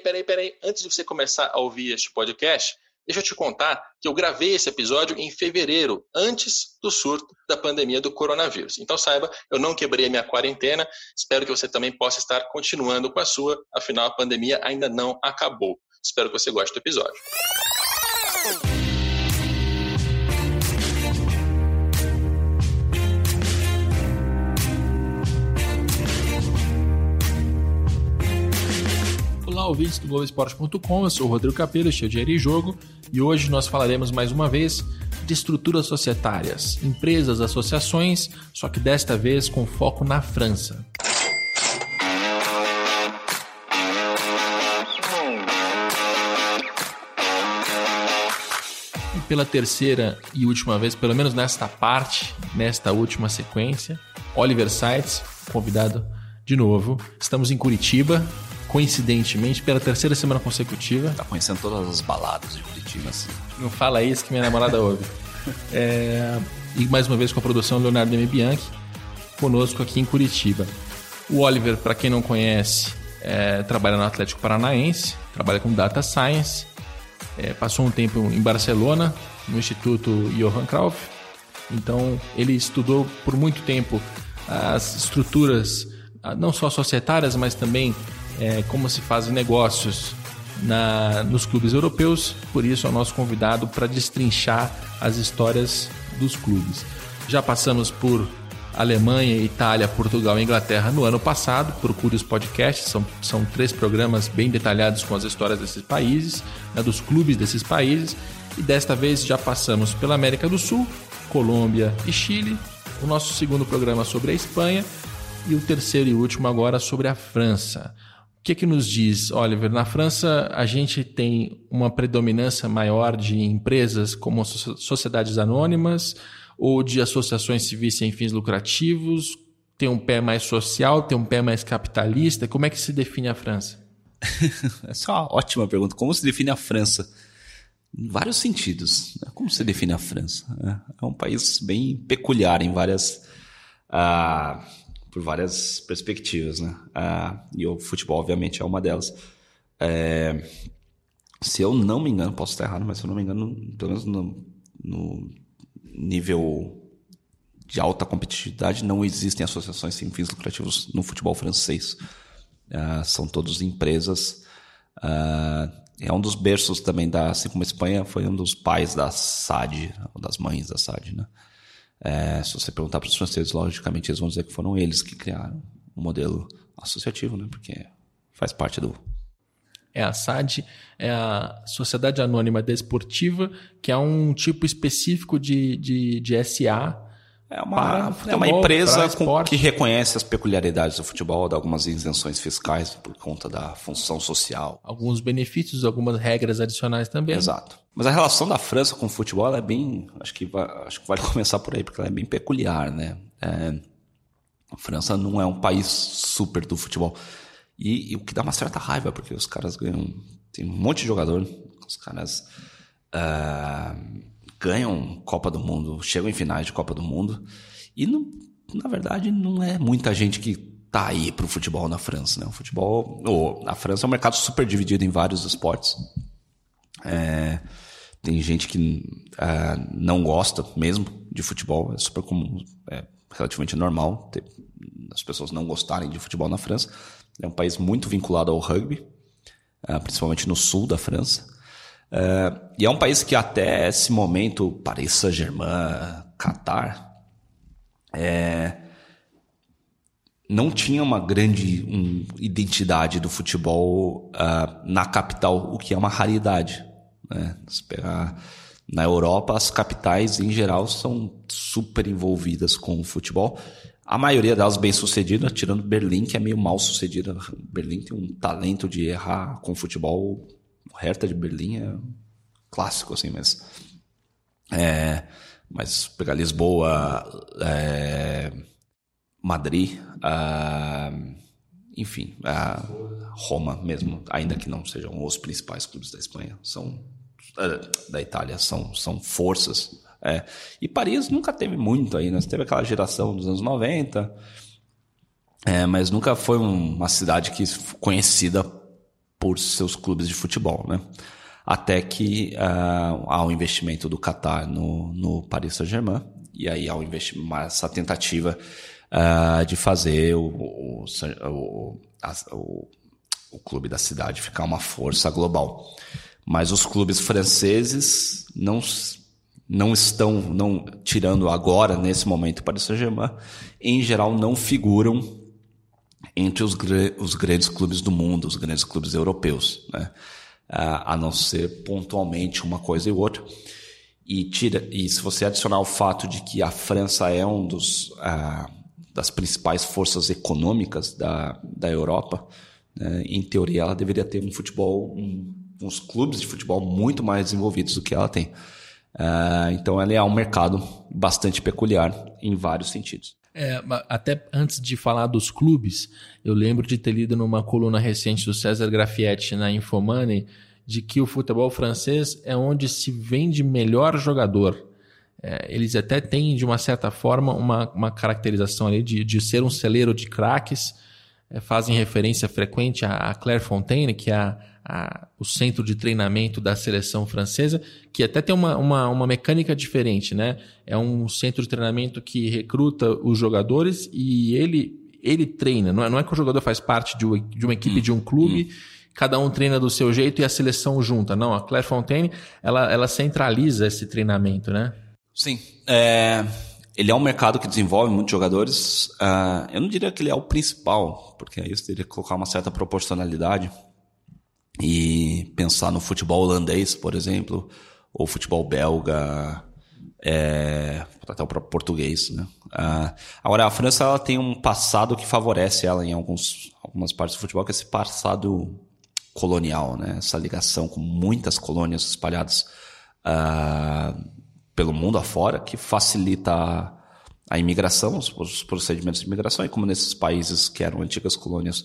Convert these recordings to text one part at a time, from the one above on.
peraí, peraí. Antes de você começar a ouvir este podcast, deixa eu te contar que eu gravei esse episódio em fevereiro, antes do surto da pandemia do coronavírus. Então saiba, eu não quebrei a minha quarentena. Espero que você também possa estar continuando com a sua, afinal a pandemia ainda não acabou. Espero que você goste do episódio. Ouvintes do Globoesporte.com, eu sou o Rodrigo Capello, cheio de Dinheiro e Jogo, e hoje nós falaremos mais uma vez de estruturas societárias, empresas, associações, só que desta vez com foco na França. E pela terceira e última vez, pelo menos nesta parte, nesta última sequência, Oliver Seitz, convidado de novo. Estamos em Curitiba, coincidentemente, pela terceira semana consecutiva. Tá conhecendo todas as baladas de Curitiba, assim. Não fala isso que minha namorada ouve. É, e mais uma vez com a produção Leonardo M. Bianchi, conosco aqui em Curitiba. O Oliver, para quem não conhece, é, trabalha no Atlético Paranaense, trabalha com Data Science, é, passou um tempo em Barcelona, no Instituto Johan Cruyff. Então, ele estudou por muito tempo as estruturas, ah, não só societárias, mas também é, como se fazem negócios na, nos clubes europeus, por isso é o nosso convidado para destrinchar as histórias dos clubes. Já passamos por Alemanha, Itália, Portugal e Inglaterra no ano passado. Procure os podcasts, são, são três programas bem detalhados com as histórias desses países, né, dos clubes desses países. E desta vez já passamos pela América do Sul, Colômbia e Chile. O nosso segundo programa sobre a Espanha e o terceiro e último agora sobre a França. O que, que nos diz, Oliver? Na França, a gente tem uma predominância maior de empresas como sociedades anônimas ou de associações civis sem fins lucrativos? Tem um pé mais social, tem um pé mais capitalista? Como é que se define a França? Essa é uma ótima pergunta. Como se define a França? Em vários sentidos. Né? Como se define a França? É, é um país bem peculiar em várias. Uh, por várias perspectivas, né? Ah, e o futebol, obviamente, é uma delas. É, se eu não me engano, posso estar errado, mas se eu não me engano, pelo menos no, no nível de alta competitividade, não existem associações sem fins lucrativos no futebol francês. Ah, são todos empresas. Ah, é um dos berços também da, assim como a Espanha foi um dos pais da SAD, das mães da SAD, né? É, se você perguntar para os franceses, logicamente eles vão dizer que foram eles que criaram o modelo associativo, né? Porque faz parte do. É a SAD, é a Sociedade Anônima Desportiva, que é um tipo específico de, de, de SA é uma, futebol, é uma empresa com, que reconhece as peculiaridades do futebol, dá algumas isenções fiscais por conta da função social. Alguns benefícios, algumas regras adicionais também. Exato. Mas a relação da França com o futebol é bem. Acho que, vai, acho que vale começar por aí, porque ela é bem peculiar, né? É, a França não é um país super do futebol. E, e, o que dá uma certa raiva, porque os caras ganham. Tem um monte de jogador, os caras. Uh, ganham Copa do Mundo, chegam em finais de Copa do Mundo. E, não, na verdade, não é muita gente que tá aí pro futebol na França, né? O futebol... Oh, a França é um mercado super dividido em vários esportes. É, tem gente que é, não gosta mesmo de futebol, é super comum, é relativamente normal ter, as pessoas não gostarem de futebol na França. É um país muito vinculado ao rugby, é, principalmente no sul da França. Uh, e é um país que até esse momento, Paris Saint-Germain, Qatar, é, não tinha uma grande um, identidade do futebol uh, na capital, o que é uma raridade. Né? Se pegar na Europa, as capitais em geral são super envolvidas com o futebol. A maioria delas bem sucedida, tirando Berlim, que é meio mal sucedida. Berlim tem um talento de errar com o futebol Hertha de Berlim é clássico, assim, mas. É, mas pegar Lisboa, é, Madrid, enfim, Roma mesmo, ainda que não sejam os principais clubes da Espanha, são é, da Itália, são, são forças. É. E Paris nunca teve muito aí, né? Teve aquela geração dos anos 90, é, mas nunca foi uma cidade que conhecida por seus clubes de futebol, né? Até que uh, há o um investimento do Qatar no, no Paris Saint-Germain, e aí há um investimento, essa tentativa uh, de fazer o, o, o, a, o, o clube da cidade ficar uma força global. Mas os clubes franceses não, não estão, não tirando agora, nesse momento, para o Saint-Germain, em geral não figuram entre os, os grandes clubes do mundo, os grandes clubes europeus, né? a não ser pontualmente uma coisa e outra. E, tira, e se você adicionar o fato de que a França é um dos das principais forças econômicas da, da Europa, né, em teoria ela deveria ter um futebol, um, uns clubes de futebol muito mais desenvolvidos do que ela tem. Uh, então ela é um mercado bastante peculiar em vários sentidos. É, até antes de falar dos clubes, eu lembro de ter lido numa coluna recente do César Grafietti na Infomoney de que o futebol francês é onde se vende melhor jogador. É, eles até têm, de uma certa forma, uma, uma caracterização ali de, de ser um celeiro de craques, é, fazem referência frequente a, a Claire Fontaine, que é a, a, o centro de treinamento da seleção francesa, que até tem uma, uma, uma, mecânica diferente, né? É um centro de treinamento que recruta os jogadores e ele, ele treina. Não é, não é que o jogador faz parte de, uma, de uma equipe, hum, de um clube, hum. cada um treina do seu jeito e a seleção junta. Não, a Claire Fontaine, ela, ela centraliza esse treinamento, né? Sim. É, ele é um mercado que desenvolve muitos jogadores. Uh, eu não diria que ele é o principal, porque aí você teria que colocar uma certa proporcionalidade e pensar no futebol holandês, por exemplo, ou futebol belga, é, até o próprio português. Né? Uh, agora, a França ela tem um passado que favorece ela em alguns, algumas partes do futebol, que é esse passado colonial, né? essa ligação com muitas colônias espalhadas uh, pelo mundo afora, que facilita a, a imigração, os, os procedimentos de imigração, e como nesses países que eram antigas colônias,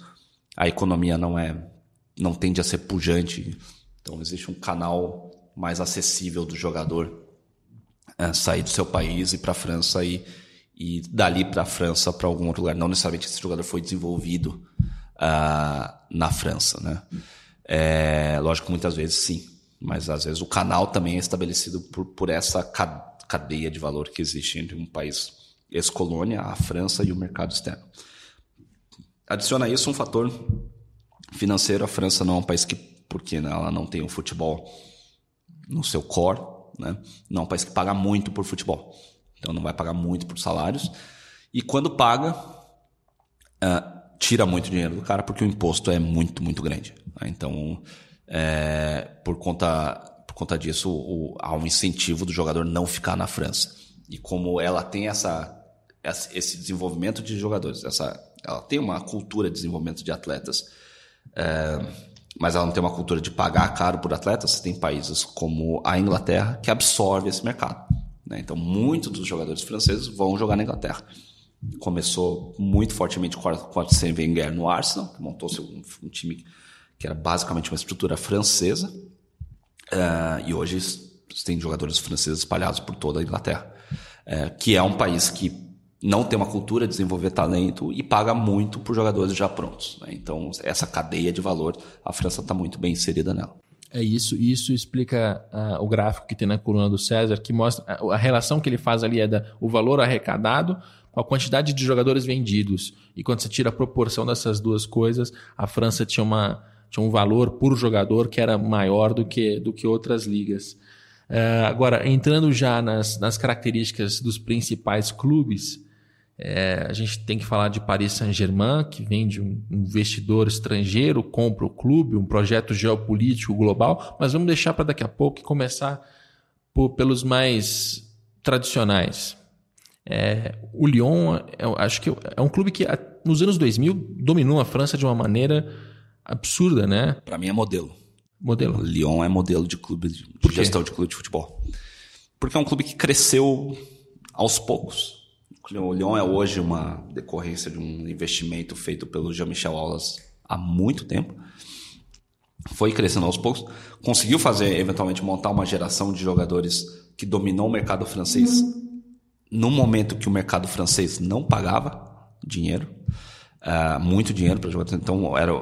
a economia não é não tende a ser pujante. Então existe um canal mais acessível do jogador é, sair do seu país e para a França e, e dali para a França para algum outro lugar. Não necessariamente esse jogador foi desenvolvido uh, na França, né? É, lógico, muitas vezes sim, mas às vezes o canal também é estabelecido por, por essa cadeia de valor que existe entre um país ex-colônia, a França e o mercado externo. Adiciona isso um fator financeiro, a França não é um país que, porque ela não tem o futebol no seu core, né? não é um país que paga muito por futebol. Então não vai pagar muito por salários. E quando paga, uh, tira muito dinheiro do cara porque o imposto é muito, muito grande. Né? Então, é, por, conta, por conta disso, o, há um incentivo do jogador não ficar na França. E como ela tem essa, esse desenvolvimento de jogadores, essa, ela tem uma cultura de desenvolvimento de atletas é, mas ela não tem uma cultura de pagar caro por atletas. Você tem países como a Inglaterra que absorve esse mercado. Né? Então, muitos dos jogadores franceses vão jogar na Inglaterra. Começou muito fortemente com o Arsène Wenger no Arsenal, que montou um, um time que era basicamente uma estrutura francesa. Uh, e hoje tem jogadores franceses espalhados por toda a Inglaterra, uh, que é um país que não tem uma cultura de desenvolver talento e paga muito por jogadores já prontos. Né? Então, essa cadeia de valor, a França está muito bem inserida nela. É isso, isso explica uh, o gráfico que tem na coluna do César, que mostra a, a relação que ele faz ali é da, o valor arrecadado com a quantidade de jogadores vendidos. E quando você tira a proporção dessas duas coisas, a França tinha, uma, tinha um valor por jogador que era maior do que, do que outras ligas. Uh, agora, entrando já nas, nas características dos principais clubes, é, a gente tem que falar de Paris Saint-Germain, que vende um investidor estrangeiro, compra o clube, um projeto geopolítico global, mas vamos deixar para daqui a pouco e começar por, pelos mais tradicionais. É, o Lyon, é, acho que é um clube que nos anos 2000 dominou a França de uma maneira absurda, né? Para mim é modelo. Modelo. O Lyon é modelo de clube de, de gestão de clube de futebol. Porque é um clube que cresceu aos poucos o Lyon é hoje uma decorrência de um investimento feito pelo Jean-Michel Aulas há muito tempo. Foi crescendo aos poucos, conseguiu fazer, eventualmente, montar uma geração de jogadores que dominou o mercado francês no momento que o mercado francês não pagava dinheiro, uh, muito dinheiro para jogadores. Então, era,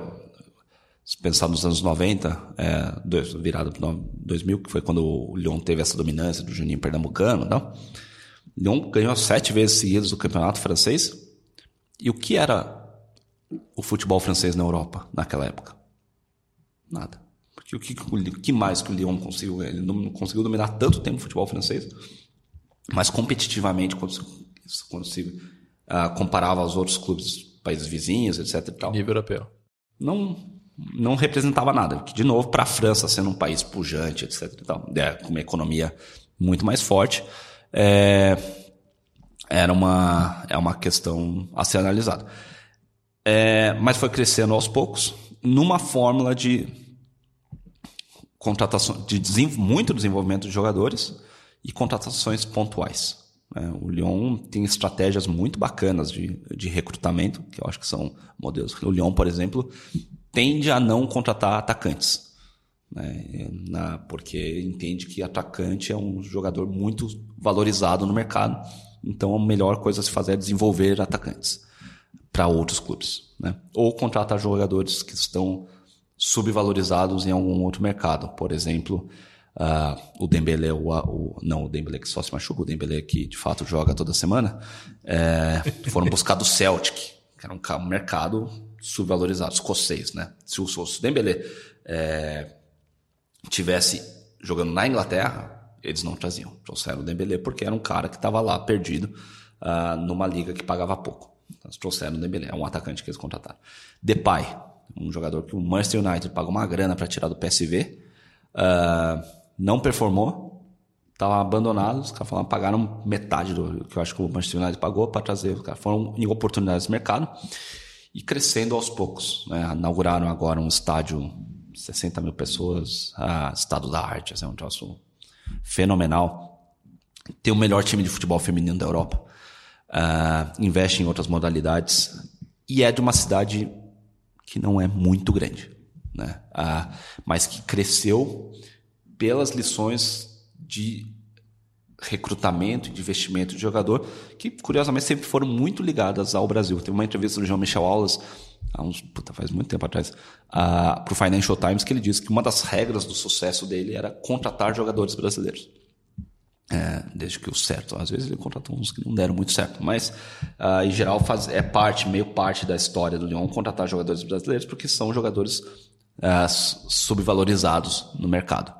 se pensar nos anos 90, é, virado para 2000, que foi quando o Lyon teve essa dominância do Juninho Pernambucano, não? Lyon ganhou sete vezes seguidas o campeonato francês. E o que era o futebol francês na Europa naquela época? Nada. Porque o que, o que mais que o Lyon conseguiu? Ele não conseguiu dominar tanto tempo o futebol francês, mas competitivamente, quando, quando se uh, comparava aos outros clubes, países vizinhos, etc. E tal, Nível europeu. Não não representava nada. Que, de novo, para a França, sendo um país pujante, etc. Tal, é, com uma economia muito mais forte, é, era uma, é uma questão a ser analisada. É, mas foi crescendo aos poucos, numa fórmula de contratação, de desenvol muito desenvolvimento de jogadores e contratações pontuais. Né? O Lyon tem estratégias muito bacanas de, de recrutamento, que eu acho que são modelos. O Lyon, por exemplo, tende a não contratar atacantes. Né? Na, porque entende que atacante é um jogador muito valorizado no mercado. Então a melhor coisa a se fazer é desenvolver atacantes para outros clubes. Né? Ou contratar jogadores que estão subvalorizados em algum outro mercado. Por exemplo, uh, o Dembélé, o, o, não o Dembélé que só se machuca, o Dembélé que de fato joga toda semana, é, foram buscar do Celtic, que era um mercado subvalorizado, escocês, né? Se o, Dembélé é, tivesse jogando na Inglaterra, eles não traziam. Trouxeram o Dembélé porque era um cara que estava lá perdido uh, numa liga que pagava pouco. Então, eles trouxeram o Dembélé, é um atacante que eles contrataram. Depay, um jogador que o Manchester United pagou uma grana para tirar do PSV, uh, ah, não performou, estava abandonado, os caras falaram, pagaram metade do que eu acho que o Manchester United pagou para trazer, os caras foram em oportunidades de mercado e crescendo aos poucos. Né? Inauguraram agora um estádio, 60 mil pessoas, ah, estado da arte, assim, é um troço fenomenal. Tem o melhor time de futebol feminino da Europa. Uh, investe em outras modalidades e é de uma cidade que não é muito grande, né? Uh, mas que cresceu pelas lições de recrutamento e de investimento de jogador, que curiosamente sempre foram muito ligadas ao Brasil. Teve uma entrevista do João Michel Aulas, há uns, puta, faz muito tempo atrás, uh, para o Financial Times, que ele disse que uma das regras do sucesso dele era contratar jogadores brasileiros. É, desde que o certo, às vezes ele contratou uns que não deram muito certo, mas uh, em geral faz, é parte, meio parte da história do Lyon contratar jogadores brasileiros porque são jogadores uh, subvalorizados no mercado.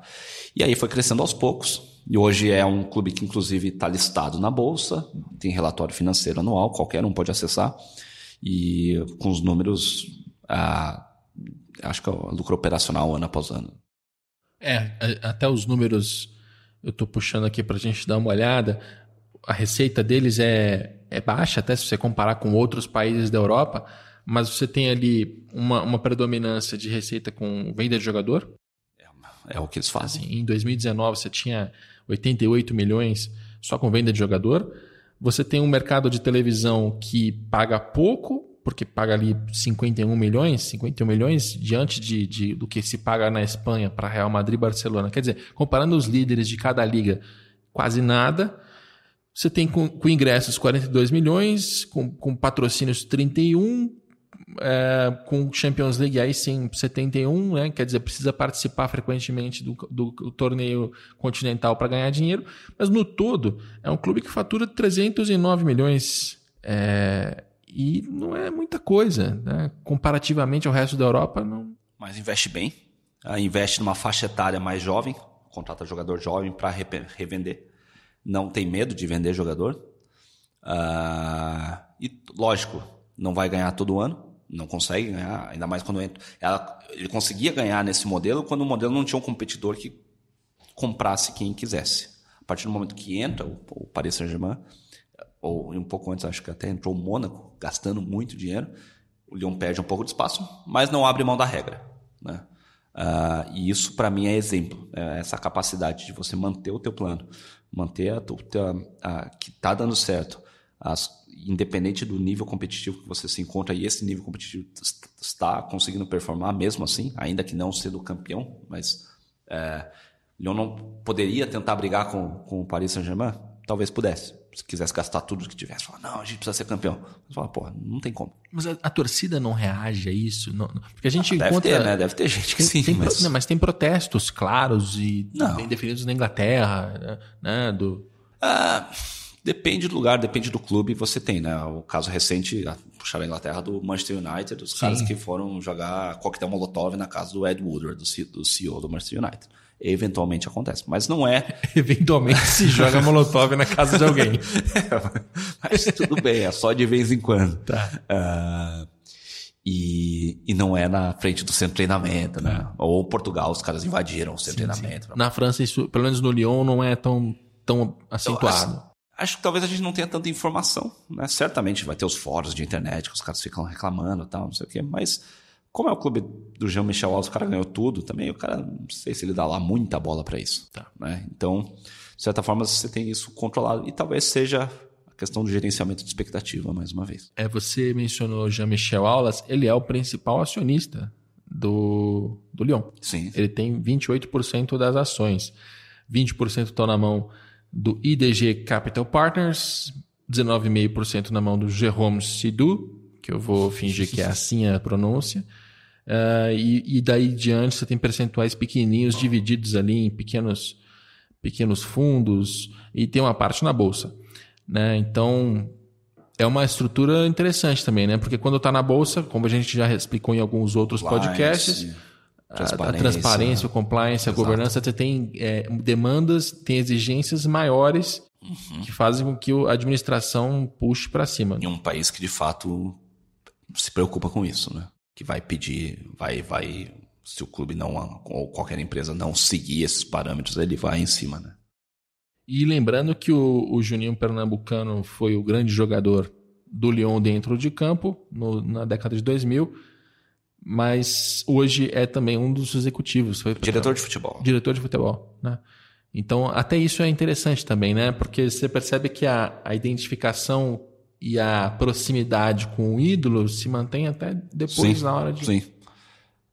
E aí foi crescendo aos pouos, e hoje é um clube que, inclusive, está listado na Bolsa, tem relatório financeiro anual, qualquer um pode acessar, e com os números, ah, acho que é o lucro operacional ano após ano. É, até os números, eu estou puxando aqui para a gente dar uma olhada, a receita deles é, é baixa, até se você comparar com outros países da Europa, mas você tem ali uma, uma predominância de receita com venda de jogador. É, é o que eles fazem. Assim, em 2019 você tinha 88 milhões só com venda de jogador. Você tem um mercado de televisão que paga pouco, porque paga ali 51 milhões, 51 milhões diante de, de do que se paga na Espanha para Real Madrid e Barcelona. Quer dizer, comparando os líderes de cada liga, quase nada. Você tem com, com ingressos 42 milhões, com, com patrocínios 31, é, com Champions League aí sim 71, né? quer dizer, precisa participar frequentemente do, do, do torneio continental para ganhar dinheiro, mas no todo é um clube que fatura 309 milhões é, e não é muita coisa, né? comparativamente ao resto da Europa. Não... Mas investe bem, ah, investe numa faixa etária mais jovem, contrata jogador jovem para revender, não tem medo de vender jogador. Uh, e lógico, não vai ganhar todo ano, não consegue ganhar, ainda mais quando entra. Ela, ele conseguia ganhar nesse modelo quando o modelo não tinha um competidor que comprasse quem quisesse. A partir do momento que entra o, o Paris Saint-Germain, ou um pouco antes, acho que até entrou o Mônaco, gastando muito dinheiro, o Lyon perde um pouco de espaço, mas não abre mão da regra. Né? Uh, e isso, para mim, é exemplo. É essa capacidade de você manter o teu plano, manter a, a, a que está dando certo, as, independente do nível competitivo que você se encontra, e esse nível competitivo está conseguindo performar mesmo assim, ainda que não sendo campeão, mas é, Lyon não poderia tentar brigar com, com o Paris Saint-Germain? talvez pudesse. Se quisesse gastar tudo que tivesse, falar, não, a gente precisa ser campeão. Mas fala, porra, não tem como. Mas a, a torcida não reage a isso? Não, não. porque a gente Deve encontra. ter, né? Deve ter gente que Tem, sim, tem pro- mas... não, mas tem protestos claros e Não. bem definidos na Inglaterra, né? Do, Ah, depende do lugar, depende do clube. Você tem, né? O caso recente, puxar a Inglaterra, do Manchester United, os caras que foram jogar coquetel molotov na casa do Ed Woodward, do, CEO do Manchester United. Eventualmente acontece, mas não é. eventualmente se joga molotov na casa de alguém. mas tudo bem, é só de vez em quando. Tá. Ah, e, e não é na frente do centro de treinamento, né? Ou Portugal, os caras invadiram o centro de treinamento. Na França, isso, pelo menos no Lyon, não é tão, tão acentuado. Acho que talvez a gente não tenha tanta informação, né? Certamente vai ter os fóruns de internet que os caras ficam reclamando e tal, não sei o quê, mas como é o clube do Jean-Michel Aulas, o cara ganhou tudo também, o cara, não sei se ele dá lá muita bola para isso, Tá. né? Então, de certa forma, você tem isso controlado e talvez seja a questão do gerenciamento de expectativa, mais uma vez. É, você mencionou Jean-Michel Aulas, ele é o principal acionista do, do Lyon. Sim. Ele tem 28% das ações. 20% estão na mão do IDG Capital Partners, 19,5% na mão do Jérôme Sidou, que eu vou fingir que é assim a pronúncia. Ah, e, e daí diante você tem percentuais pequenininhos divididos ali em pequenos, pequenos fundos e tem uma parte na bolsa. Né? Então é uma estrutura interessante também, né? Porque quando está na bolsa, como a gente já explicou em alguns outros podcasts, a- a transparência, o compliance, a governança, você tem é, demandas, tem exigências maiores que fazem com que a administração puxe para cima. em um país que de fato se preocupa com isso, né? Que vai pedir, vai, vai, se o clube não ou qualquer empresa não seguir esses parâmetros, ele vai em cima, né? E lembrando que o, o Juninho Pernambucano foi o grande jogador do Lyon dentro de campo no- na década de 2000, mas hoje é também um dos executivos. Foi Diretor de futebol. diretor de futebol, né? Então, até isso é interessante também, né? Porque você percebe que a, a identificação e a proximidade com o ídolo se mantém até depois Sim, na hora de. Sim.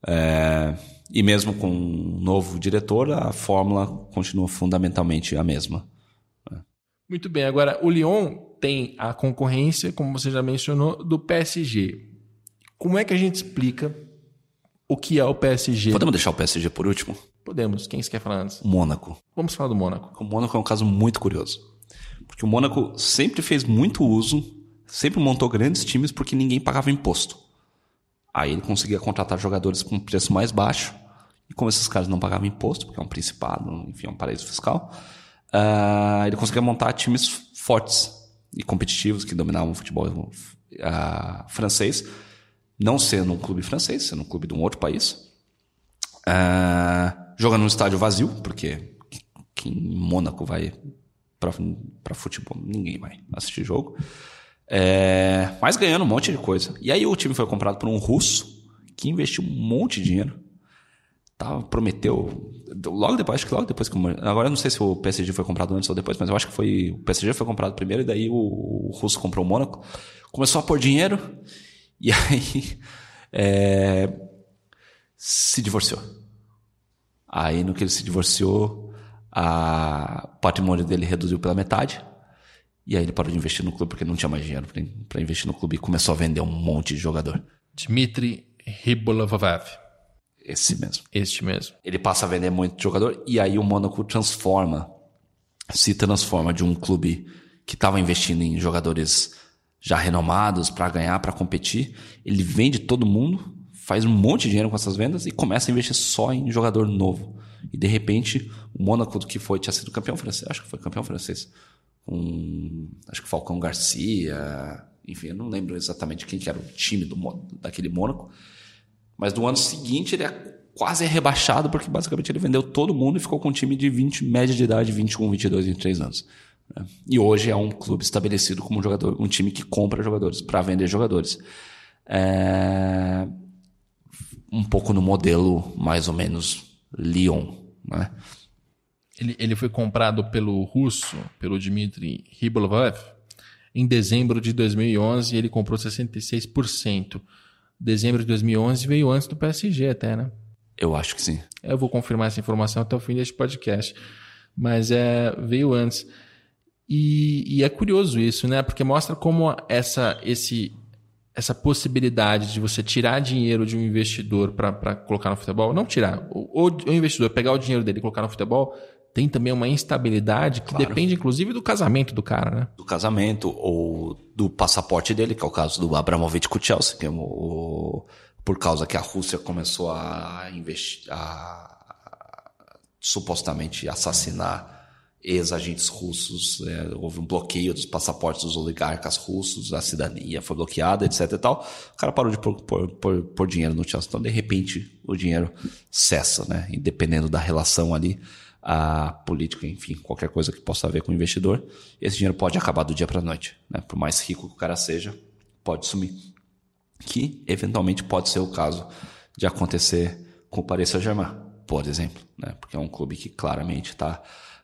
É, e mesmo com um novo diretor, a fórmula continua fundamentalmente a mesma. Muito bem. Agora, o Lyon tem a concorrência, como você já mencionou, do PSG. Como é que a gente explica o que é o PSG? Podemos deixar o PSG por último? Podemos. Quem você quer falar antes? Mônaco. Vamos falar do Mônaco. O Mônaco é um caso muito curioso. Porque o Mônaco sempre fez muito uso, sempre montou grandes times porque ninguém pagava imposto. Aí ele conseguia contratar jogadores com preço mais baixo. E como esses caras não pagavam imposto, porque é um principado, enfim, é um paraíso fiscal, ah, ele conseguia montar times fortes e competitivos que dominavam o futebol ah, francês. Não sendo um clube francês, sendo um clube de um outro país. Ah, jogando num estádio vazio, porque quem em Mônaco vai para futebol, ninguém vai assistir jogo. É, mas ganhando um monte de coisa. E aí o time foi comprado por um russo que investiu um monte de dinheiro. Tava, prometeu. Logo depois, acho que logo depois que. Agora eu não sei se o PSG foi comprado antes ou depois, mas eu acho que foi. O PSG foi comprado primeiro e daí o, o russo comprou o Mônaco. Começou a pôr dinheiro e aí. é, se divorciou. Aí no que ele se divorciou, o patrimônio dele reduziu pela metade. E aí ele parou de investir no clube porque não tinha mais dinheiro pra investir no clube e começou a vender um monte de jogador. Dmitry Ribolovav. Esse mesmo. Este mesmo. Ele passa a vender muito jogador e aí o Mônaco transforma, se transforma de um clube que estava investindo em jogadores já renomados para ganhar, para competir. Ele vende todo mundo, faz um monte de dinheiro com essas vendas e começa a investir só em jogador novo. E de repente, o Mônaco que foi tinha sido campeão francês, acho que foi campeão francês, com acho que Falcão Garcia, enfim, eu não lembro exatamente quem que era o time do daquele Mônaco. Mas no ano seguinte ele é quase rebaixado, porque basicamente ele vendeu todo mundo e ficou com um time de 20, média de idade, 21, 22, 23 anos. Né? E hoje é um clube estabelecido como um jogador, um time que compra jogadores para vender jogadores. É, Um pouco no modelo mais ou menos Lyon, né? Ele, ele foi comprado pelo russo, pelo Dmitry Ribolovav, em dezembro de 2011 e ele comprou 66%. Dezembro de 2011 veio antes do PSG até, né? Eu acho que sim. Eu vou confirmar essa informação até o fim deste podcast. Mas é, veio antes. E, e, é curioso isso, né? Porque mostra como essa, esse, essa possibilidade de você tirar dinheiro de um investidor para colocar no futebol, não tirar, o, o investidor pegar o dinheiro dele e colocar no futebol, tem também uma instabilidade que claro. depende, inclusive, do casamento do cara, né? Do casamento ou do passaporte dele, que é o caso do Abramovich com o Chelsea, que é o, por causa que a Rússia começou a investir, a supostamente assassinar ex-agentes russos, é, houve um bloqueio dos passaportes dos oligarcas russos, a cidadania foi bloqueada, etc e tal. O cara parou de pôr, pôr, pôr, dinheiro no Chelsea. Então, de repente, o dinheiro cessa, né? E dependendo da relação ali, a política, enfim, qualquer coisa que possa ver com o investidor, esse dinheiro pode acabar do dia para a noite, né? Por mais rico que o cara seja, pode sumir. Que, eventualmente, pode ser o caso de acontecer com o Paris Saint-Germain, por exemplo, né? Porque é um clube que claramente está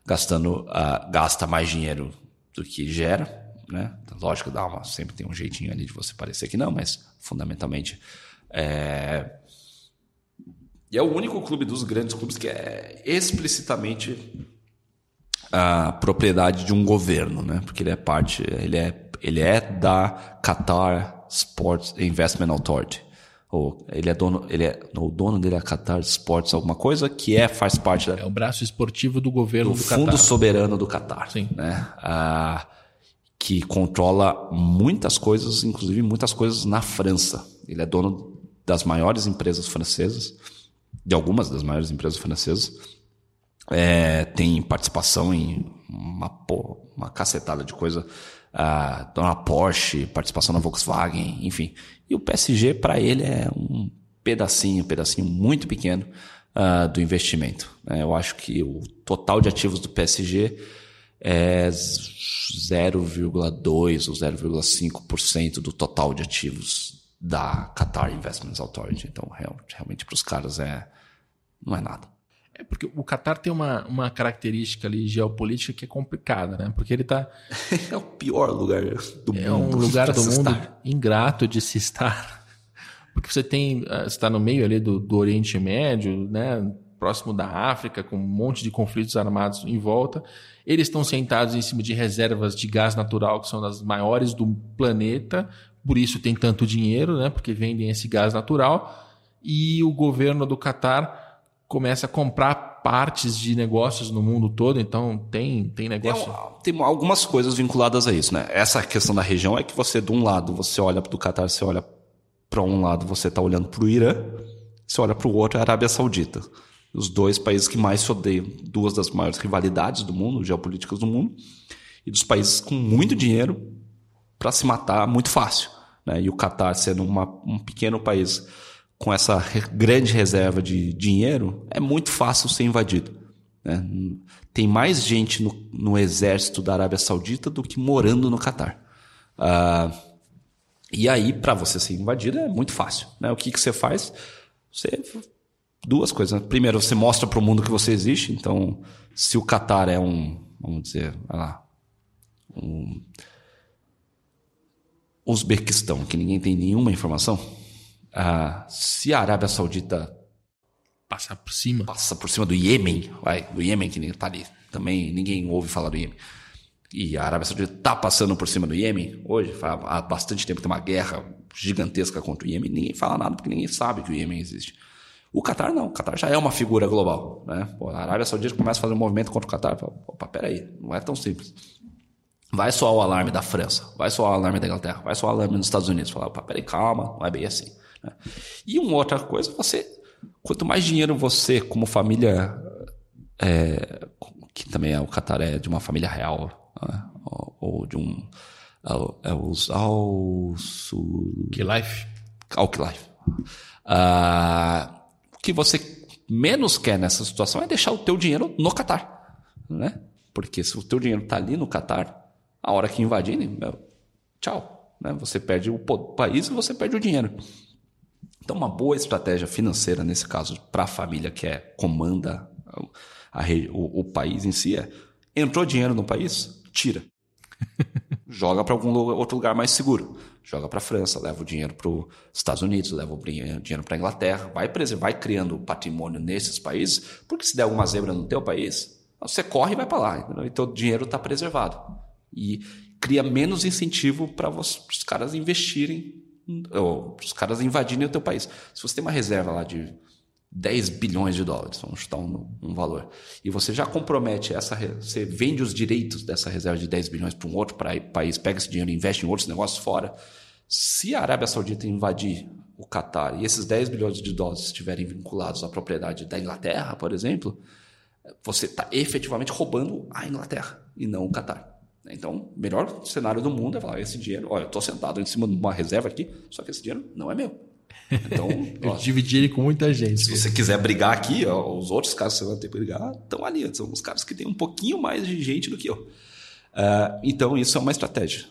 gastando, uh, gasta mais dinheiro do que gera, né? Lógico, dá uma, sempre tem um jeitinho ali de você parecer que não, mas fundamentalmente é... E é o único clube dos grandes clubes que é explicitamente a propriedade de um governo, né? Porque ele é parte, ele é, ele é da Qatar Sports Investment Authority ou ele é dono, ele é o dono dele é a Qatar Sports alguma coisa que é faz parte da, é o braço esportivo do governo do, do Fundo Qatar. Soberano do Qatar, Sim. né? Ah, que controla muitas coisas, inclusive muitas coisas na França. Ele é dono das maiores empresas francesas, de algumas das maiores empresas francesas. É, tem participação em uma, uma cacetada de coisa a na Porsche, participação na Volkswagen, enfim. E o PSG, para ele, é um pedacinho, um pedacinho muito pequeno uh, do investimento. É, eu acho que o total de ativos do PSG é 0,2% ou 0,5% do total de ativos da Qatar Investments Authority. Então, realmente, para os caras, é, não é nada. É porque o Catar tem uma, uma característica ali geopolítica que é complicada, né? Porque ele está é o pior lugar do é mundo. É um lugar do mundo estar. ingrato de se estar. Porque você tem. Ah, você está no meio ali do, do Oriente Médio, né? Próximo da África, com um monte de conflitos armados em volta. Eles estão sentados em cima de reservas de gás natural, que são das maiores do planeta, por isso tem tanto dinheiro, né? Porque vendem esse gás natural. E o governo do Catar começa a comprar partes de negócios no mundo todo, então tem, tem negócio. Tem, tem, algumas coisas vinculadas a isso, né? Essa questão da região é que você, de um lado, você olha do Catar, você olha para um lado, você está olhando para o Irã, você olha para o outro, é a Arábia Saudita. Os dois países que mais se odeiam, duas das maiores rivalidades do mundo, geopolíticas do mundo, e dos países com muito dinheiro para se matar muito fácil. Né? E o Catar sendo uma, um pequeno país com essa grande reserva de dinheiro, é muito fácil ser invadido. Né? Tem mais gente no, no, exército da Arábia Saudita do que morando no Catar. Uh, e aí, para você ser invadido, é muito fácil. Né? O que, que você faz? Você duas coisas. Né? Primeiro, você mostra para o mundo que você existe. Então, se o Catar é um, vamos dizer, lá, um Uzbequistão, que ninguém tem nenhuma informação, ah, se a Arábia Saudita passar por cima, passa por cima do Iêmen, vai, do Iêmen que está ali, também ninguém ouve falar do Iêmen. E a Arábia Saudita está passando por cima do Iêmen hoje, há bastante tempo tem uma guerra gigantesca contra o Iêmen, ninguém fala nada porque ninguém sabe que o Iêmen existe. O Qatar não, o Qatar já é uma figura global. Né? Pô, a Arábia Saudita começa a fazer um movimento contra o Qatar, fala, opa, peraí, não é tão simples. Vai soar o alarme da França, vai soar o alarme da Inglaterra, vai soar o alarme dos Estados Unidos. Fala, opa, peraí, calma, não é bem assim. E uma outra coisa, você, quanto mais dinheiro você, como família, é, que também é o Qatar é de uma família real, né? ou, ou, de um é, os ao que life, ao que life. Uh, o que você menos quer nessa situação é deixar o teu dinheiro no Qatar, né? Porque se o teu dinheiro está ali no Qatar, a hora que invadirem, tchau, né? Você perde o país e você perde o dinheiro. Então, uma boa estratégia financeira, nesse caso, para a família que é, comanda a, a, o, o, país em si é: entrou dinheiro no país? Tira. Joga para algum lugar, outro lugar mais seguro. Joga para a França, leva o dinheiro para os Estados Unidos, leva o dinheiro para a Inglaterra. Vai, vai criando patrimônio nesses países, porque se der alguma zebra no teu país, você corre e vai para lá. Entendeu? Então o dinheiro está preservado. E cria menos incentivo para os caras investirem, ou os caras invadirem o teu país. Se você tem uma reserva lá de 10 bilhões de dólares, vamos chutar um, um, valor, e você já compromete essa, você vende os direitos dessa reserva de 10 bilhões para um outro país, pega esse dinheiro e investe em outros negócios fora. Se a Arábia Saudita invadir o Catar e esses 10 bilhões de dólares estiverem vinculados à propriedade da Inglaterra, por exemplo, você está efetivamente roubando a Inglaterra e não o Catar. Então, o melhor cenário do mundo é falar: esse dinheiro, olha, eu estou sentado em cima de uma reserva aqui, só que esse dinheiro não é meu. Então, eu dividi ele com muita gente. Se você quiser brigar aqui, ó, os outros caras que você vai ter que brigar estão ali. São os caras que têm um pouquinho mais de gente do que eu. Uh, então, isso é uma estratégia.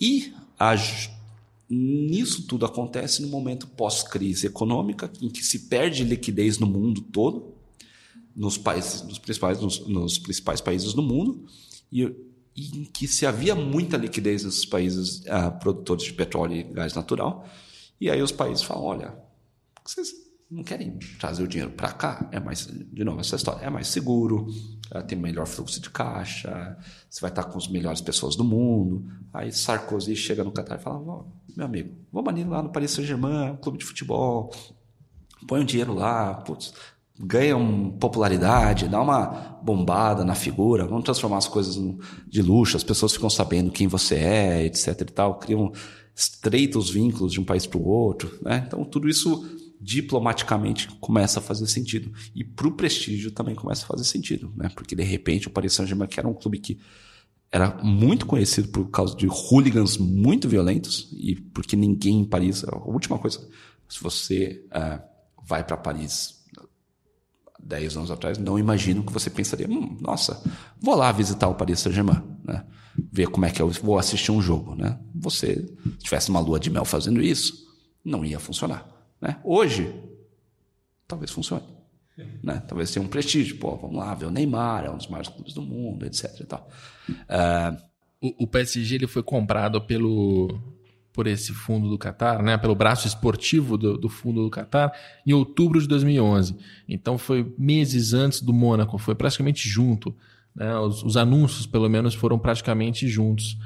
E a, nisso tudo acontece no momento pós-crise econômica, em que se perde liquidez no mundo todo, nos, países, nos, principais, nos, nos principais países do mundo, e, em que se havia muita liquidez nesses países uh, produtores de petróleo e gás natural, e aí os países falam: olha, vocês não querem trazer o dinheiro para cá? É mais, de novo, essa história é mais seguro, é, tem melhor fluxo de caixa, você vai estar com as melhores pessoas do mundo. Aí Sarkozy chega no Qatar e fala: meu amigo, vamos ali lá no Paris Saint-Germain, clube de futebol, põe o um dinheiro lá, putz, ganham popularidade, dá uma bombada na figura, vamos transformar as coisas de luxo, as pessoas ficam sabendo quem você é, etc e tal, criam estreitos vínculos de um país para o outro. Né? Então, tudo isso diplomaticamente começa a fazer sentido. E para o prestígio também começa a fazer sentido, né? porque de repente o Paris Saint-Germain, que era um clube que era muito conhecido por causa de hooligans muito violentos, e porque ninguém em Paris. A última coisa, se você uh, vai para Paris 10 anos atrás, não imagino que você pensaria, hum, nossa, vou lá visitar o Paris Saint-Germain. Né? ver como é que eu vou assistir um jogo, né? Você tivesse uma lua de mel fazendo isso, não ia funcionar, né? Hoje, talvez funcione, né? Talvez tenha um prestígio, pô, vamos lá ver o Neymar, é um dos maiores clubes do mundo, etc. E tal. Uh... O, o PSG ele foi comprado pelo por esse fundo do Qatar, né, pelo braço esportivo do, do, fundo do Qatar, em outubro de 2011. Então foi meses antes do Mônaco, foi praticamente junto. Né? Os, os, anúncios, pelo menos, foram praticamente juntos.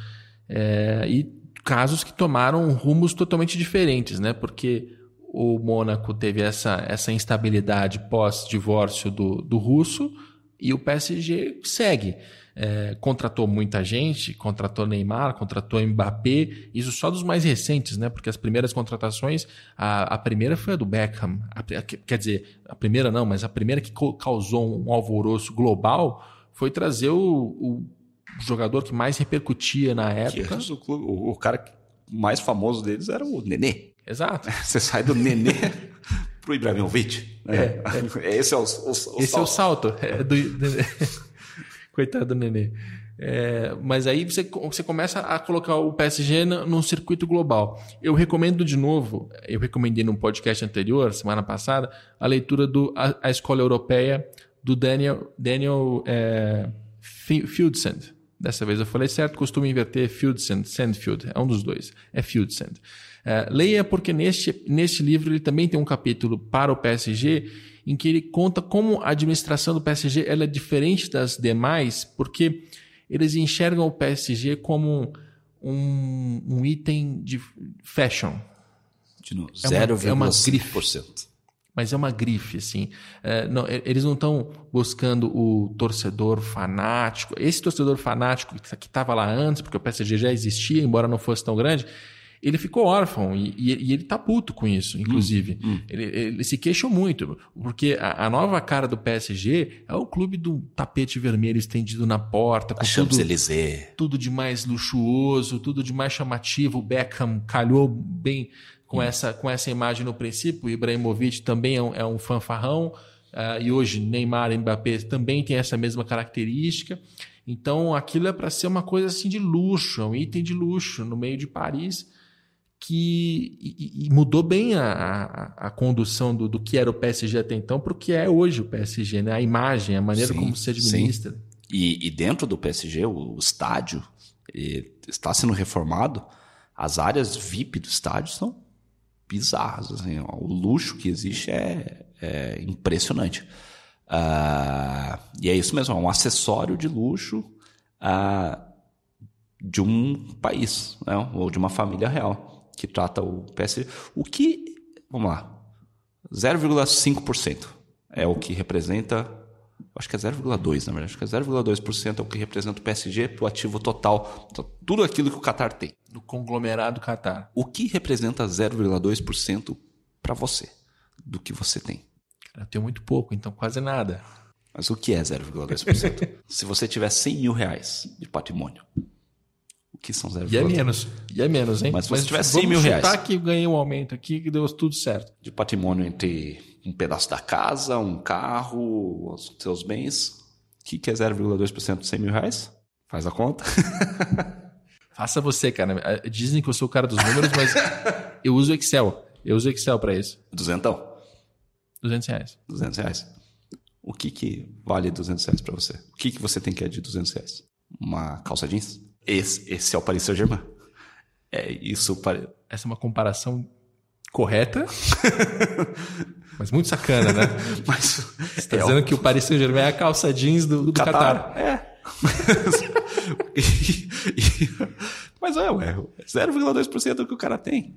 É, e casos que tomaram rumos totalmente diferentes, né? porque o Mônaco teve essa, essa instabilidade pós-divórcio do, do russo e o PSG segue. É, contratou muita gente, contratou Neymar, contratou Mbappé, isso só dos mais recentes, né? Porque as primeiras contratações, a, a primeira foi a do Beckham, a, quer dizer, a primeira não, mas a primeira que causou um alvoroço global foi trazer o, o jogador que mais repercutia na época. O, o, o, cara mais famoso deles era o Nenê. Exato. Você sai do Nenê pro Ibrahimovic. Né? É, é. Esse é o, o, o Esse salto. é o salto. É do, Coitado do Nenê. É, mas aí você, você começa a colocar o PSG num circuito global. Eu recomendo de novo, eu recomendei no podcast anterior, semana passada, a leitura do A, a Escola Europeia do Daniel, Daniel é, Fieldsen. Dessa vez eu falei certo, costumo inverter Fieldsen, Sandfield, é um dos dois, é Fieldsen. É, leia porque neste, neste livro ele também tem um capítulo para o PSG em que ele conta como a administração do PSG ela é diferente das demais, porque eles enxergam o PSG como um, um item de fashion. De novo, 0,5%. É uma, é uma mas é uma grife, assim. É, não, eles não estão buscando o torcedor fanático. Esse torcedor fanático que estava lá antes, porque o PSG já existia, embora não fosse tão grande, ele ficou órfão e, e, e ele tá puto com isso, inclusive. Hum, hum. Ele, ele, se queixou muito, porque a, a, nova cara do PSG é o clube do tapete vermelho estendido na porta, com tudo, tudo de mais luxuoso, tudo de mais chamativo. O Beckham calhou bem com, essa, com essa imagem no princípio. O Ibrahimovic também é um, é um fanfarrão. Uh, e hoje Neymar e Mbappé também tem essa mesma característica. Então aquilo é para ser uma coisa assim de luxo, é um item de luxo no meio de Paris que e, e mudou bem a, a, a condução do, do, que era o PSG até então para o que é hoje o PSG, né? A imagem, a maneira sim, como se administra. E, e, dentro do PSG, o, o estádio está sendo reformado. As áreas VIP do estádio são bizarros. Assim, ó, o luxo que existe é, é impressionante. Uh, e é isso mesmo, é um acessório de luxo uh, de um país, né? ou de uma família real, que trata o PSG. O que, vamos lá, 0,5% é o que representa, acho que é 0,2% na verdade, acho que é 0,2% é o que representa o PSG para o ativo total, tudo aquilo que o Qatar tem. Do conglomerado Qatar. O que representa 0,2% para você, do que você tem? Cara, eu tenho muito pouco, então quase nada. Mas o que é 0,2%? Se você tiver 100 mil reais de patrimônio, que são 0,2%? E é menos. E é menos, hein? Mas se você tiver 100 mil reais. Vamos que eu ganhei um aumento aqui, que deu tudo certo. De patrimônio entre um pedaço da casa, um carro, os seus bens. O que, que é 0,2% de 100 mil reais? Faz a conta. Faça você, cara. Dizem que eu sou o cara dos números, mas eu uso Excel. Eu uso Excel para isso. Duzentão? 200 reais. 200 reais. O que, que vale 200 reais para você? O que, que você tem que é de 200 reais? Uma calça jeans? Esse, esse é o Paris Saint-Germain. É isso. Para... Essa é uma comparação correta, mas muito sacana, né? mas você está é dizendo o... que o Paris Saint-Germain é a calça jeans do, do Qatar. Qatar. É. mas é, ué, 0,2% do que o cara tem.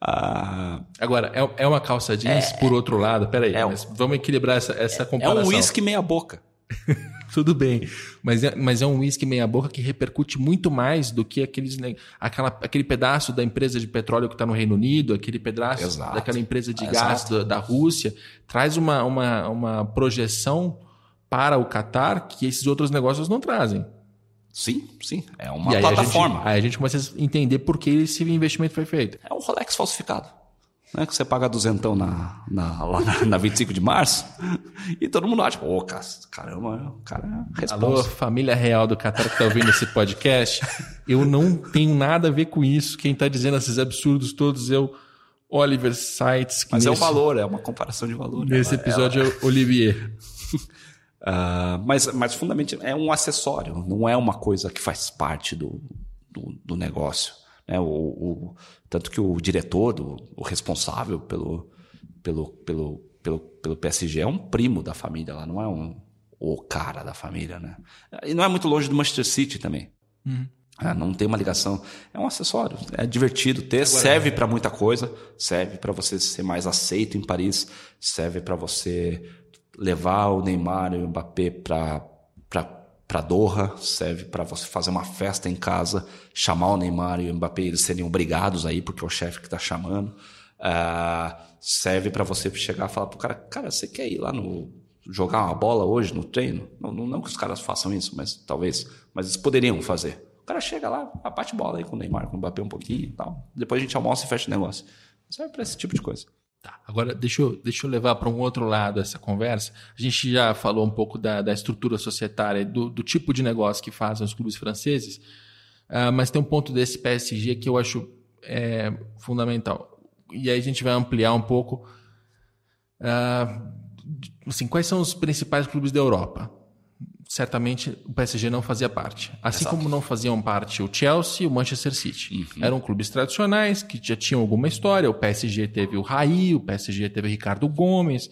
Ah, Agora, é, é uma calça jeans, é, por outro lado, peraí, é, vamos equilibrar essa, essa comparação. É um whisky meia boca. Tudo bem, mas é, mas é um whisky meia boca que repercute muito mais do que aqueles, aquela, aquele pedaço da empresa de petróleo que está no Reino Unido, aquele pedaço Exato. daquela empresa de gás da, da, Rússia. Traz uma, uma, uma projeção para o Qatar que esses outros negócios não trazem. Sim, sim. É uma e plataforma. Aí a, gente, aí a gente começa a entender por que esse investimento foi feito. É um Rolex falsificado. Né? Que você paga duzentão na, na, lá na, na 25 de março e todo mundo acha, pô, caramba, o cara é Alô, família real do Qatar que está ouvindo esse podcast. Eu não tenho nada a ver com isso. Quem está dizendo esses absurdos todos é o Oliver Sites. Mas nesse, é o valor, é uma comparação de valor. Nesse ela, episódio ela... é Olivier. Uh, mas, mas fundamentalmente é um acessório, não é uma coisa que faz parte do, do, do negócio. Né? O, o, tanto que o diretor, do, o responsável pelo, pelo, pelo, pelo, pelo PSG é um primo da família lá, não é um, o cara da família. Né? E não é muito longe do Manchester City também. Uhum. É, não tem uma ligação. É um acessório. É divertido ter. Agora, serve para muita coisa. Serve para você ser mais aceito em Paris. Serve para você levar o Neymar e o Mbappé para para Doha, serve para você fazer uma festa em casa, chamar o Neymar e o Mbappé, eles serem obrigados aí, porque é o chefe que está chamando. Uh, serve para você chegar e falar pro cara, cara, você quer ir lá no jogar uma bola hoje no treino? Não, não, não que os caras façam isso, mas talvez, mas eles poderiam fazer. O cara chega lá, bate bola aí com o Neymar, com o Mbappé um pouquinho e tal. Depois a gente almoça e fecha o negócio. Serve para esse tipo de coisa. Tá, agora deixa eu, deixa eu levar para um outro lado essa conversa. A gente já falou um pouco da, da estrutura societária, do, do tipo de negócio que fazem os clubes franceses, uh, mas tem um ponto desse PSG que eu acho é, fundamental. E aí a gente vai ampliar um pouco. Uh, assim, quais são os principais clubes da Europa? Certamente o PSG não fazia parte. Assim Exato. como não faziam parte o Chelsea e o Manchester City. Uhum. Eram clubes tradicionais que já tinham alguma história. O PSG teve o Raí, o PSG teve o Ricardo Gomes,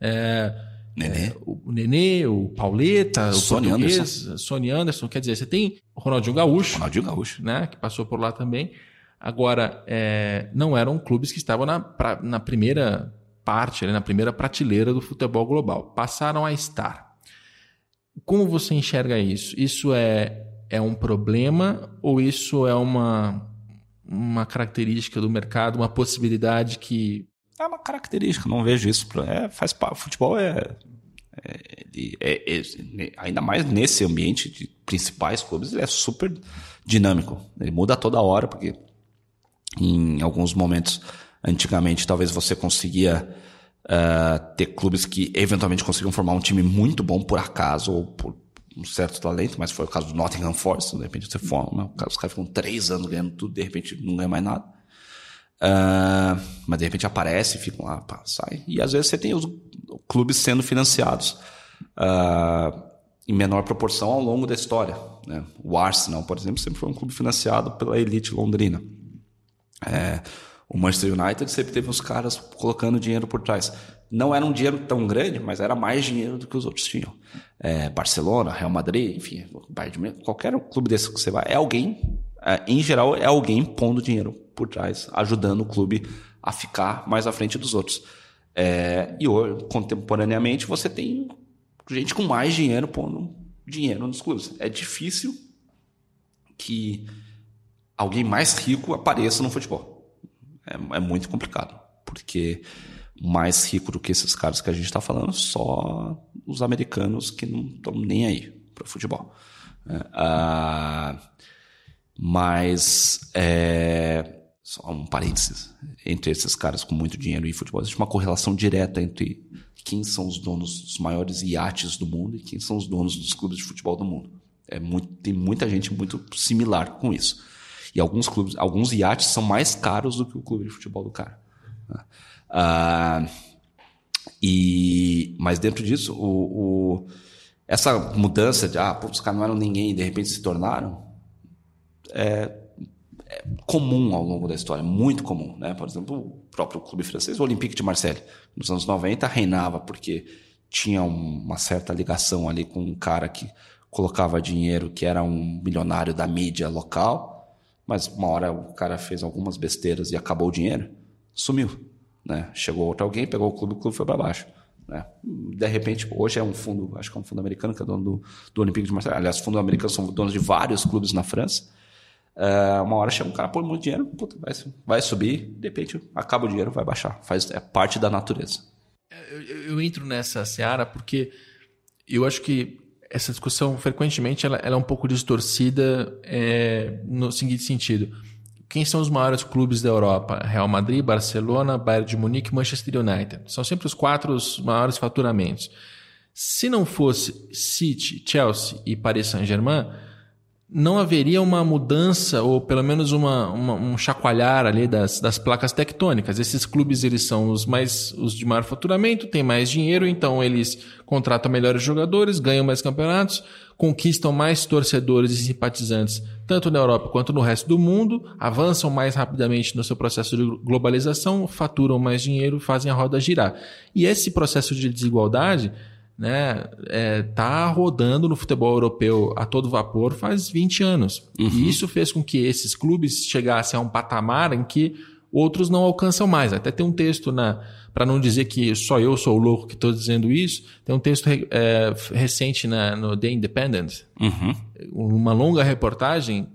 é, Nenê. É, o Nenê, o Pauleta, o Sony Anderson. Sony Anderson. Quer dizer, você tem o Ronaldinho Gaúcho. Ronaldinho Gaúcho. Né, que passou por lá também. Agora, é, não eram clubes que estavam na, pra, na primeira parte, na primeira prateleira do futebol global. Passaram a estar. Como você enxerga isso? Isso é, é um problema ou isso é uma, uma característica do mercado, uma possibilidade que. É uma característica, não vejo isso. É, faz Futebol é, é, é, é, ainda mais nesse ambiente de principais clubes, ele é super dinâmico. Ele muda toda hora, porque em alguns momentos, antigamente, talvez você conseguia uh, ter clubes que eventualmente conseguiam formar um time muito bom por acaso ou por um certo talento, mas foi o caso do Nottingham Forest, de repente você forma, os caras ficam três anos ganhando tudo, de repente não ganha mais nada. Uh, mas de repente aparece, ficam lá, pá, sai. E às vezes você tem os clubes sendo financiados uh, em menor proporção ao longo da história. Né? O Arsenal, por exemplo, sempre foi um clube financiado pela elite londrina. É, o Manchester United sempre teve uns caras colocando dinheiro por trás. Não era um dinheiro tão grande, mas era mais dinheiro do que os outros tinham. É, Barcelona, Real Madrid, enfim, qualquer clube desse que você vai, é alguém É, em geral, é alguém pondo dinheiro por trás, ajudando o clube a ficar mais à frente dos outros. É, e hoje, contemporaneamente, você tem gente com mais dinheiro pondo dinheiro nos clubes. É difícil que alguém mais rico apareça no futebol. É, é muito complicado, porque mais rico do que esses caras que a gente está falando, só os americanos que não estão nem aí para futebol. Uh, mas é, só um parênteses entre esses caras com muito dinheiro e futebol existe uma correlação direta entre quem são os donos dos maiores iates do mundo e quem são os donos dos clubes de futebol do mundo. É muito, tem muita gente muito similar com isso. E alguns clubes, alguns iates são mais caros do que o clube de futebol do cara. Uh, e, mas dentro disso, o, o, essa mudança de ah, pô, os caras não eram ninguém e de repente se tornaram é, é comum ao longo da história, muito comum. Né? Por exemplo, o próprio clube francês, o Olympique de Marseille, nos anos 90, reinava porque tinha uma certa ligação ali com um cara que colocava dinheiro que era um milionário da mídia local, mas uma hora o cara fez algumas besteiras e acabou o dinheiro, sumiu. Né? Chegou outro alguém, pegou o clube, o clube foi para baixo. Né? De repente, hoje é um fundo, acho que é um fundo americano que é dono do, do Olympique de Marseille. Aliás, fundos americanos são donos de vários clubes na França. Uh, uma hora chega um cara, põe muito dinheiro, puta, vai, vai subir, de repente acaba o dinheiro, vai baixar. Faz, é parte da natureza. Eu, eu entro nessa seara porque eu acho que essa discussão, frequentemente, ela, ela é um pouco distorcida é, no seguinte sentido. Quem são os maiores clubes da Europa? Real Madrid, Barcelona, Bayern de Munique Manchester United. São sempre os quatro os maiores faturamentos. Se não fosse City, Chelsea e Paris Saint-Germain, não haveria uma mudança ou pelo menos uma, uma, um chacoalhar ali das, das placas tectônicas. Esses clubes eles são os mais os de maior faturamento, têm mais dinheiro, então eles contratam melhores jogadores, ganham mais campeonatos, conquistam mais torcedores e simpatizantes tanto na Europa quanto no resto do mundo, avançam mais rapidamente no seu processo de globalização, faturam mais dinheiro, fazem a roda girar. E esse processo de desigualdade né, é, tá rodando no futebol europeu a todo vapor faz 20 anos. Uhum. E isso fez com que esses clubes chegassem a um patamar em que outros não alcançam mais. Até tem um texto na para não dizer que só eu sou o louco que estou dizendo isso, tem um texto é, recente na, no The Independent, uhum. uma longa reportagem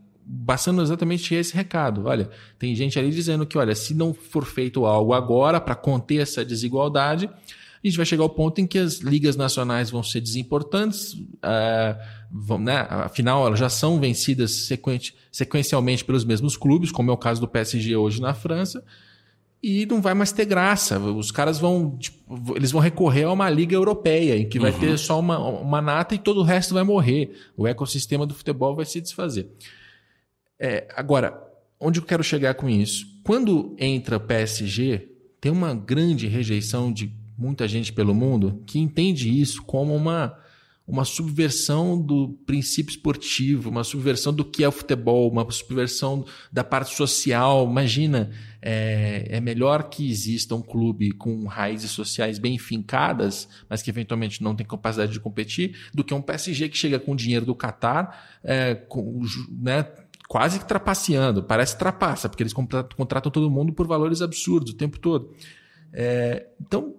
passando exatamente esse recado. Olha, tem gente ali dizendo que, olha, se não for feito algo agora para conter essa desigualdade, a gente vai chegar ao ponto em que as ligas nacionais vão ser desimportantes, uh, vão, né? afinal elas já são vencidas sequen sequencialmente pelos mesmos clubes, como é o caso do PSG hoje na França, e não vai mais ter graça. Os caras vão, tipo, eles vão recorrer a uma liga europeia, em que vai uhum. ter só uma, uma nata e todo o resto vai morrer. O ecossistema do futebol vai se desfazer. É, agora, onde eu quero chegar com isso? Quando entra PSG, tem uma grande rejeição de muita gente pelo mundo que entende isso como uma, uma subversão do princípio esportivo, uma subversão do que é o futebol, uma subversão da parte social. Imagina, é, é melhor que exista um clube com raízes sociais bem fincadas, mas que eventualmente não tem capacidade de competir, do que um PSG que chega com dinheiro do Catar, é, com, né, quase que trapaceando. Parece trapaça, porque eles contratam todo mundo por valores absurdos o tempo todo. É, então,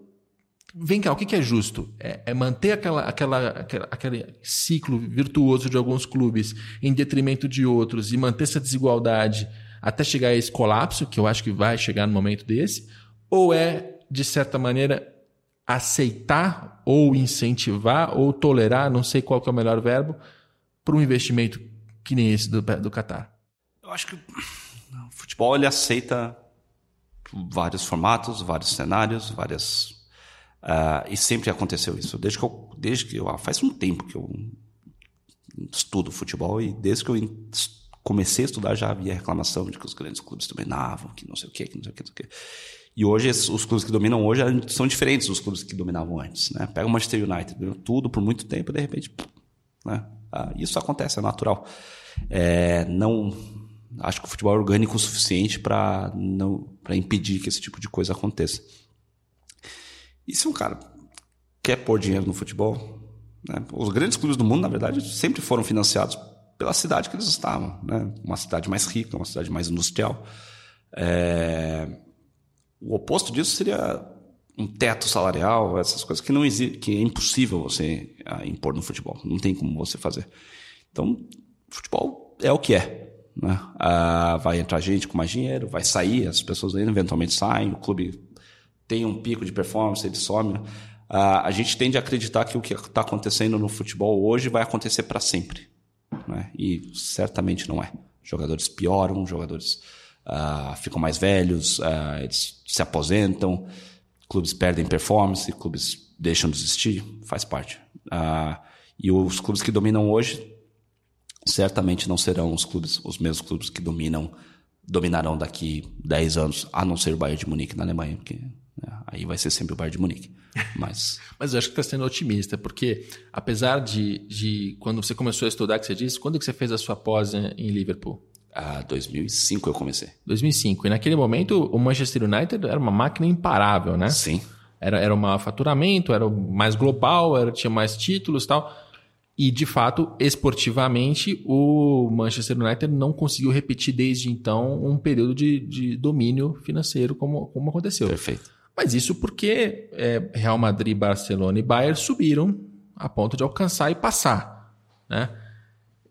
Vem cá, o que é justo? É, é manter aquela, aquela, aquela, aquele ciclo virtuoso de alguns clubes em detrimento de outros e manter essa desigualdade até chegar a esse colapso, que eu acho que vai chegar no momento desse? Ou é, de certa maneira, aceitar ou incentivar ou tolerar, não sei qual é o melhor verbo, para um investimento que nem esse do, do Qatar? Eu acho que o futebol ele aceita vários formatos, vários cenários, várias Uh, e sempre aconteceu isso. Desde que eu, desde que eu, ah, faz um tempo que eu estudo futebol e desde que eu comecei a estudar já havia reclamação de que os grandes clubes dominavam, que não sei o que, que não sei o que, não sei o que. E hoje os clubes que dominam hoje são diferentes dos clubes que dominavam antes, né? Pega o Manchester United, ganhou tudo por muito tempo, e de repente, né? Ah, isso acontece, é natural. É, não acho que o futebol é orgânico o suficiente para impedir que esse tipo de coisa aconteça. E se um cara quer pôr dinheiro no futebol, né? os grandes clubes do mundo, na verdade, sempre foram financiados pela cidade que eles estavam, né? Uma cidade mais rica, uma cidade mais industrial. É... O oposto disso seria um teto salarial, essas coisas que não existe, que é impossível você uh, impor no futebol. Não tem como você fazer. Então, futebol é o que é. Né? Uh, vai entrar gente com mais dinheiro, vai sair, as pessoas eventualmente saem, o clube tem um pico de performance, ele some. Uh, a gente tende a acreditar que o que está acontecendo no futebol hoje vai acontecer para sempre. Né? E certamente não é. Jogadores pioram, jogadores uh, ficam mais velhos, eles se aposentam, clubes perdem performance, clubes deixam de existir, faz parte. e os clubes que dominam hoje certamente não serão os clubes, os mesmos clubes que dominam, dominarão daqui 10 anos, a não ser o Bayern de Munique na Alemanha, porque aí vai ser sempre o Bayern de Munique. Mas, Mas eu acho que está sendo otimista, porque apesar de, de quando você começou a estudar, que você disse, quando que você fez a sua pós em Liverpool? Ah, 2005 eu comecei. 2005. E naquele momento o Manchester United era uma máquina imparável, né? Sim. Era, era um faturamento, era mais global, era, tinha mais títulos e tal. E, de fato, esportivamente, o Manchester United não conseguiu repetir desde então um período de, de domínio financeiro como, como aconteceu. Perfeito. Mas isso porque é, Real Madrid, Barcelona e Bayern subiram a ponto de alcançar e passar. Né?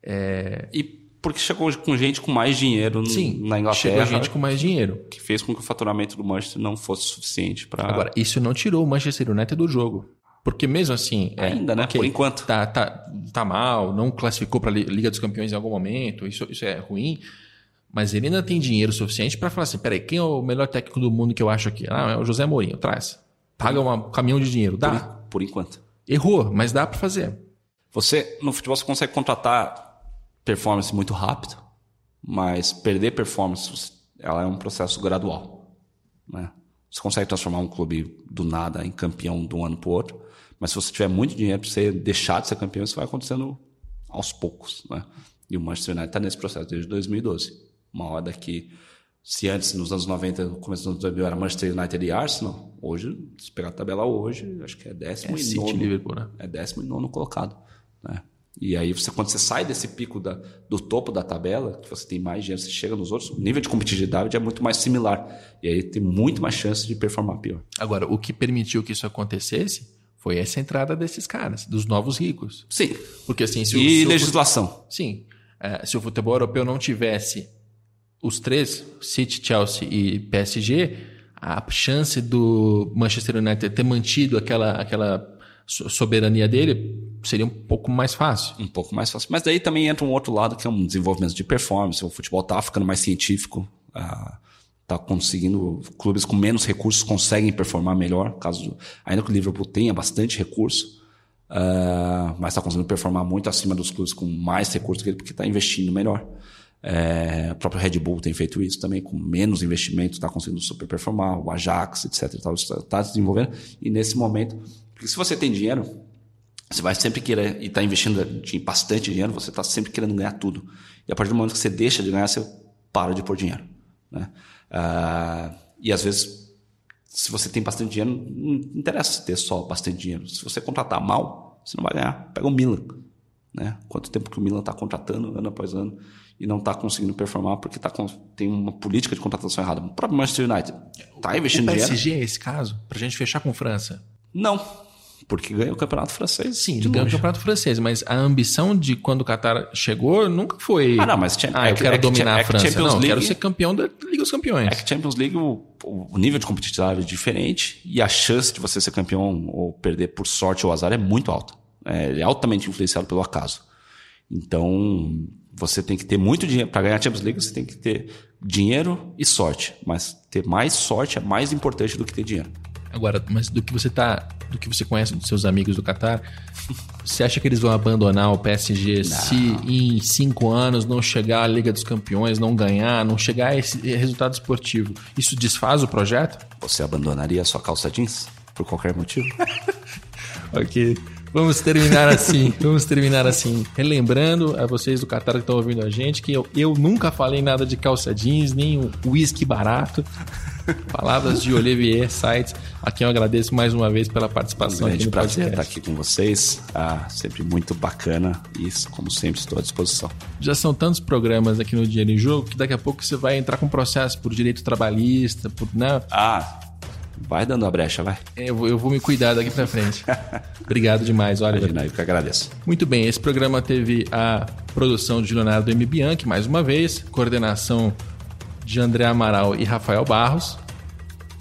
É... E porque chegou com gente com mais dinheiro Sim, na Inglaterra. Chegou gente com mais dinheiro. Que fez com que o faturamento do Manchester não fosse suficiente para. Agora, isso não tirou o Manchester United do jogo. Porque mesmo assim. É, Ainda, é, né? Okay, Por enquanto. Tá, tá, tá mal, não classificou para a Liga dos Campeões em algum momento, isso, isso é ruim. Mas ele ainda tem dinheiro suficiente para falar assim: peraí, quem é o melhor técnico do mundo que eu acho aqui? Ah, é o José Mourinho, traz. Paga um caminhão de dinheiro. Dá. Por, por enquanto. Errou, mas dá para fazer. Você, no futebol, você consegue contratar performance muito rápido, mas perder performance ela é um processo gradual. Né? Você consegue transformar um clube do nada em campeão de um ano para o outro, mas se você tiver muito dinheiro para você deixar de ser campeão, isso vai acontecendo aos poucos. Né? E o Manchester United está nesse processo desde 2012. Uma hora que, se antes, nos anos 90, no começo dos anos 2000, era Manchester United e Arsenal, hoje, se pegar a tabela hoje, acho que é décimo é e City, nono. Liverpool, né? É décimo e nono colocado. Né? E aí, você, quando você sai desse pico da, do topo da tabela, que você tem mais dinheiro, você chega nos outros, o nível de competitividade é muito mais similar. E aí tem muito mais chance de performar pior. Agora, o que permitiu que isso acontecesse foi essa entrada desses caras, dos novos ricos. Sim. Porque assim, se o, e se legislação. O, sim. É, se o futebol europeu não tivesse os três, City, Chelsea e PSG, a chance do Manchester United ter mantido aquela, aquela soberania dele seria um pouco mais fácil. Um pouco mais fácil. Mas daí também entra um outro lado que é um desenvolvimento de performance. O futebol está ficando mais científico. Uh, está conseguindo clubes com menos recursos conseguem performar melhor caso ainda que o Liverpool tenha bastante recurso uh, mas está conseguindo performar muito acima dos clubes com mais recursos que ele porque está investindo melhor é, o próprio Red Bull tem feito isso também com menos investimento está conseguindo super performar o Ajax etc está tá desenvolvendo e nesse momento porque se você tem dinheiro você vai sempre querer e está investindo bastante dinheiro você está sempre querendo ganhar tudo e a partir do momento que você deixa de ganhar você para de pôr dinheiro né? Uh, e às vezes, se você tem bastante dinheiro, não interessa ter só bastante dinheiro. Se você contratar mal, você não vai ganhar. Pega o Milan. Né? Quanto tempo que o Milan está contratando ano após ano e não está conseguindo performar porque tá com, tem uma política de contratação errada. O próprio Manchester United está investindo dinheiro. O PSG dinheiro. é esse caso? Para a gente fechar com França? Não. Porque ganhou o campeonato francês. Sim, ganhou o campeonato francês, mas a ambição de quando o Qatar chegou nunca foi. Ah, não, mas ah, eu é quero é dominar a França. É não, League, eu quero ser campeão da Liga dos Campeões. É que Champions League o, o, nível de competitividade é diferente e a chance de você ser campeão ou perder por sorte ou azar é muito alta. É, é altamente influenciado pelo acaso. Então, você tem que ter muito dinheiro para ganhar a Champions League, você tem que ter dinheiro e sorte, mas ter mais sorte é mais importante do que ter dinheiro. Agora, mas do que você tá, do que você conhece dos seus amigos do Qatar, você acha que eles vão abandonar o PSG não. se em cinco anos não chegar à Liga dos Campeões, não ganhar, não chegar a esse resultado esportivo? Isso desfaz o projeto? Você abandonaria a sua calça jeans por qualquer motivo? ok. Vamos terminar assim. Vamos terminar assim. Relembrando a vocês do Qatar que estão ouvindo a gente que eu, eu nunca falei nada de calça jeans, nem whisky barato. Palavras de Olivier Sites, a quem eu agradeço mais uma vez pela participação. Um grande aqui prazer podcast. estar aqui com vocês. Ah, sempre muito bacana e, como sempre, estou à disposição. Já são tantos programas aqui no Dinheiro em Jogo que daqui a pouco você vai entrar com processo por direito trabalhista, por. Né? Ah, Vai dando a brecha, vai. Eu vou, eu vou me cuidar daqui para frente. Obrigado demais, olha. Imagina, eu que agradeço. Muito bem, esse programa teve a produção de Leonardo M. Bianchi, mais uma vez, coordenação de André Amaral e Rafael Barros.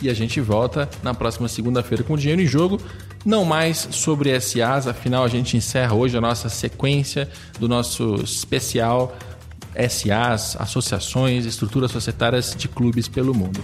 E a gente volta na próxima segunda-feira com Dinheiro em Jogo. Não mais sobre SAs, afinal a gente encerra hoje a nossa sequência do nosso especial SAs, associações, estruturas societárias de clubes pelo mundo.